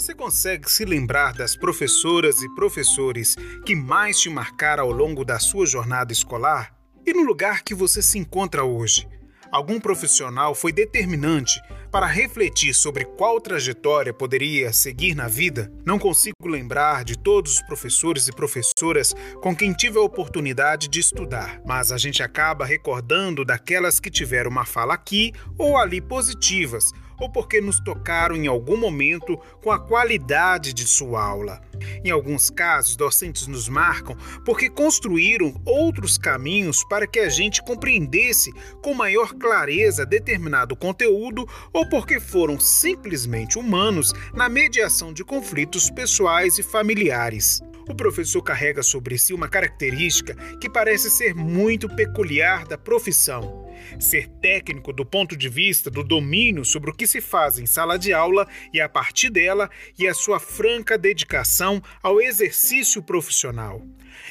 Você consegue se lembrar das professoras e professores que mais te marcaram ao longo da sua jornada escolar? E no lugar que você se encontra hoje? Algum profissional foi determinante para refletir sobre qual trajetória poderia seguir na vida? Não consigo lembrar de todos os professores e professoras com quem tive a oportunidade de estudar, mas a gente acaba recordando daquelas que tiveram uma fala aqui ou ali positivas ou porque nos tocaram em algum momento com a qualidade de sua aula. Em alguns casos, docentes nos marcam porque construíram outros caminhos para que a gente compreendesse com maior clareza determinado conteúdo ou porque foram simplesmente humanos na mediação de conflitos pessoais e familiares. O professor carrega sobre si uma característica que parece ser muito peculiar da profissão: ser técnico do ponto de vista do domínio sobre o que se faz em sala de aula e a partir dela, e a sua franca dedicação ao exercício profissional.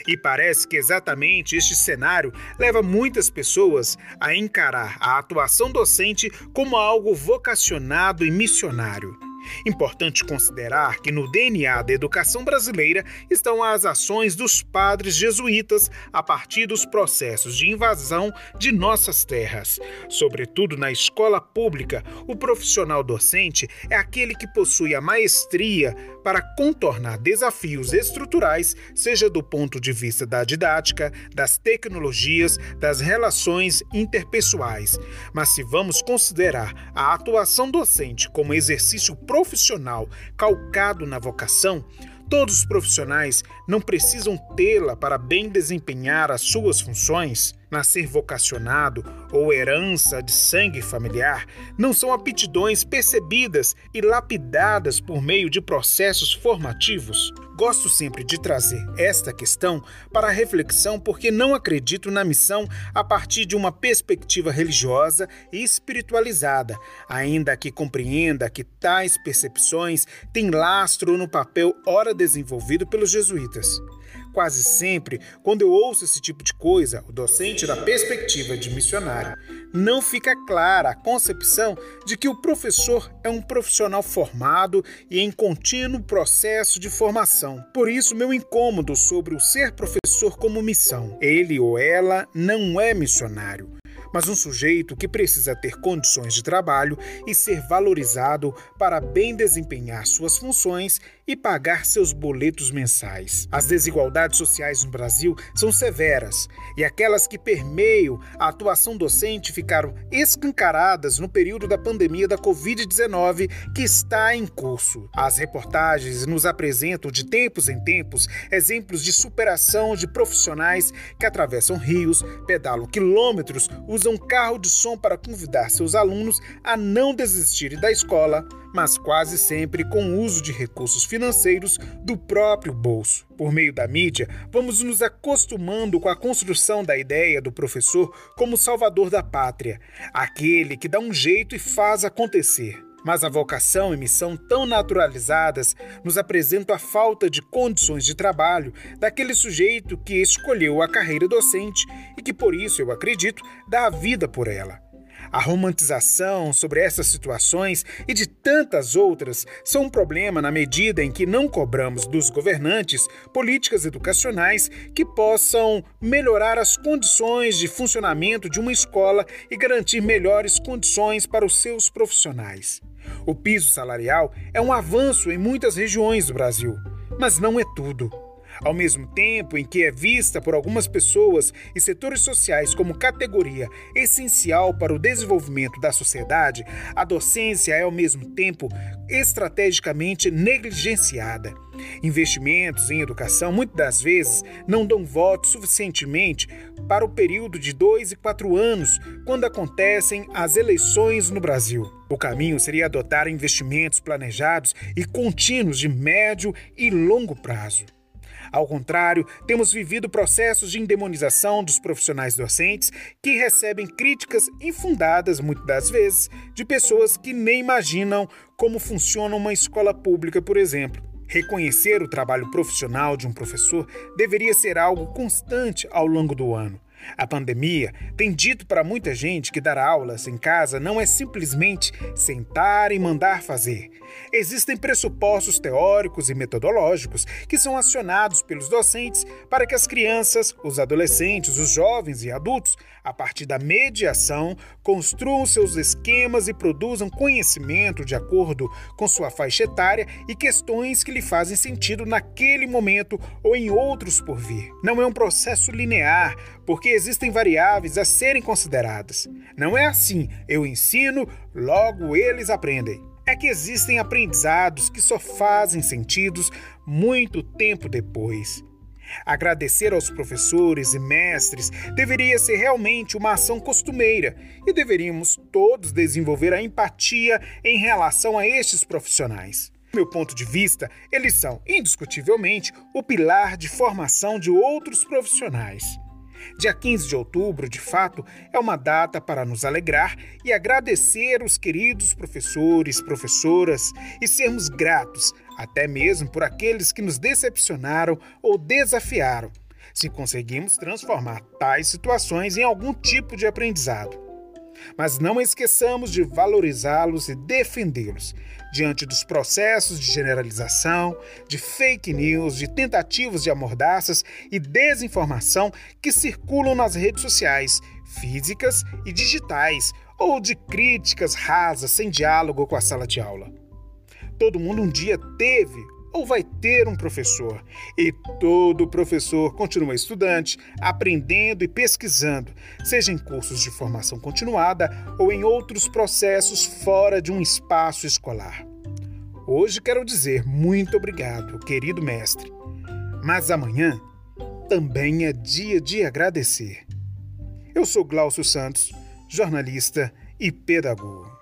E parece que exatamente este cenário leva muitas pessoas a encarar a atuação docente como algo vocacionado e missionário. Importante considerar que no DNA da educação brasileira estão as ações dos padres jesuítas a partir dos processos de invasão de nossas terras. Sobretudo na escola pública, o profissional docente é aquele que possui a maestria para contornar desafios estruturais, seja do ponto de vista da didática, das tecnologias, das relações interpessoais. Mas se vamos considerar a atuação docente como exercício profissional calcado na vocação, todos os profissionais não precisam tê-la para bem desempenhar as suas funções nascer vocacionado ou herança de sangue familiar não são aptidões percebidas e lapidadas por meio de processos formativos? Gosto sempre de trazer esta questão para reflexão porque não acredito na missão a partir de uma perspectiva religiosa e espiritualizada, ainda que compreenda que tais percepções têm lastro no papel ora desenvolvido pelos jesuítas. Quase sempre, quando eu ouço esse tipo de coisa, o docente da perspectiva de missionário, não fica clara a concepção de que o professor é um profissional formado e em contínuo processo de formação. Por isso, meu incômodo sobre o ser professor como missão. Ele ou ela não é missionário mas um sujeito que precisa ter condições de trabalho e ser valorizado para bem desempenhar suas funções e pagar seus boletos mensais. As desigualdades sociais no Brasil são severas e aquelas que permeiam a atuação docente ficaram escancaradas no período da pandemia da Covid-19 que está em curso. As reportagens nos apresentam de tempos em tempos exemplos de superação de profissionais que atravessam rios, pedalam quilômetros, usam carro de som para convidar seus alunos a não desistirem da escola, mas quase sempre com o uso de recursos financeiros do próprio bolso. Por meio da mídia, vamos nos acostumando com a construção da ideia do professor como salvador da pátria, aquele que dá um jeito e faz acontecer. Mas a vocação e missão tão naturalizadas nos apresentam a falta de condições de trabalho daquele sujeito que escolheu a carreira docente e que, por isso, eu acredito, dá a vida por ela. A romantização sobre essas situações e de tantas outras são um problema na medida em que não cobramos dos governantes políticas educacionais que possam melhorar as condições de funcionamento de uma escola e garantir melhores condições para os seus profissionais. O piso salarial é um avanço em muitas regiões do Brasil, mas não é tudo. Ao mesmo tempo em que é vista por algumas pessoas e setores sociais como categoria essencial para o desenvolvimento da sociedade, a docência é ao mesmo tempo estrategicamente negligenciada. Investimentos em educação muitas das vezes não dão voto suficientemente para o período de dois e quatro anos, quando acontecem as eleições no Brasil. O caminho seria adotar investimentos planejados e contínuos de médio e longo prazo. Ao contrário, temos vivido processos de endemonização dos profissionais docentes que recebem críticas infundadas, muitas das vezes, de pessoas que nem imaginam como funciona uma escola pública, por exemplo. Reconhecer o trabalho profissional de um professor deveria ser algo constante ao longo do ano. A pandemia tem dito para muita gente que dar aulas em casa não é simplesmente sentar e mandar fazer. Existem pressupostos teóricos e metodológicos que são acionados pelos docentes para que as crianças, os adolescentes, os jovens e adultos, a partir da mediação, construam seus esquemas e produzam conhecimento de acordo com sua faixa etária e questões que lhe fazem sentido naquele momento ou em outros por vir. Não é um processo linear, porque existem variáveis a serem consideradas. Não é assim, eu ensino, logo eles aprendem. É que existem aprendizados que só fazem sentidos muito tempo depois. Agradecer aos professores e mestres deveria ser realmente uma ação costumeira e deveríamos todos desenvolver a empatia em relação a estes profissionais. Do meu ponto de vista, eles são, indiscutivelmente, o pilar de formação de outros profissionais. Dia 15 de outubro, de fato, é uma data para nos alegrar e agradecer os queridos professores, professoras e sermos gratos, até mesmo por aqueles que nos decepcionaram ou desafiaram, se conseguimos transformar tais situações em algum tipo de aprendizado. Mas não esqueçamos de valorizá-los e defendê-los diante dos processos de generalização, de fake news, de tentativas de amordaças e desinformação que circulam nas redes sociais, físicas e digitais, ou de críticas rasas sem diálogo com a sala de aula. Todo mundo um dia teve ou vai ter um professor. E todo professor continua estudante, aprendendo e pesquisando, seja em cursos de formação continuada ou em outros processos fora de um espaço escolar. Hoje quero dizer muito obrigado, querido mestre. Mas amanhã também é dia de agradecer. Eu sou Glaucio Santos, jornalista e pedagogo.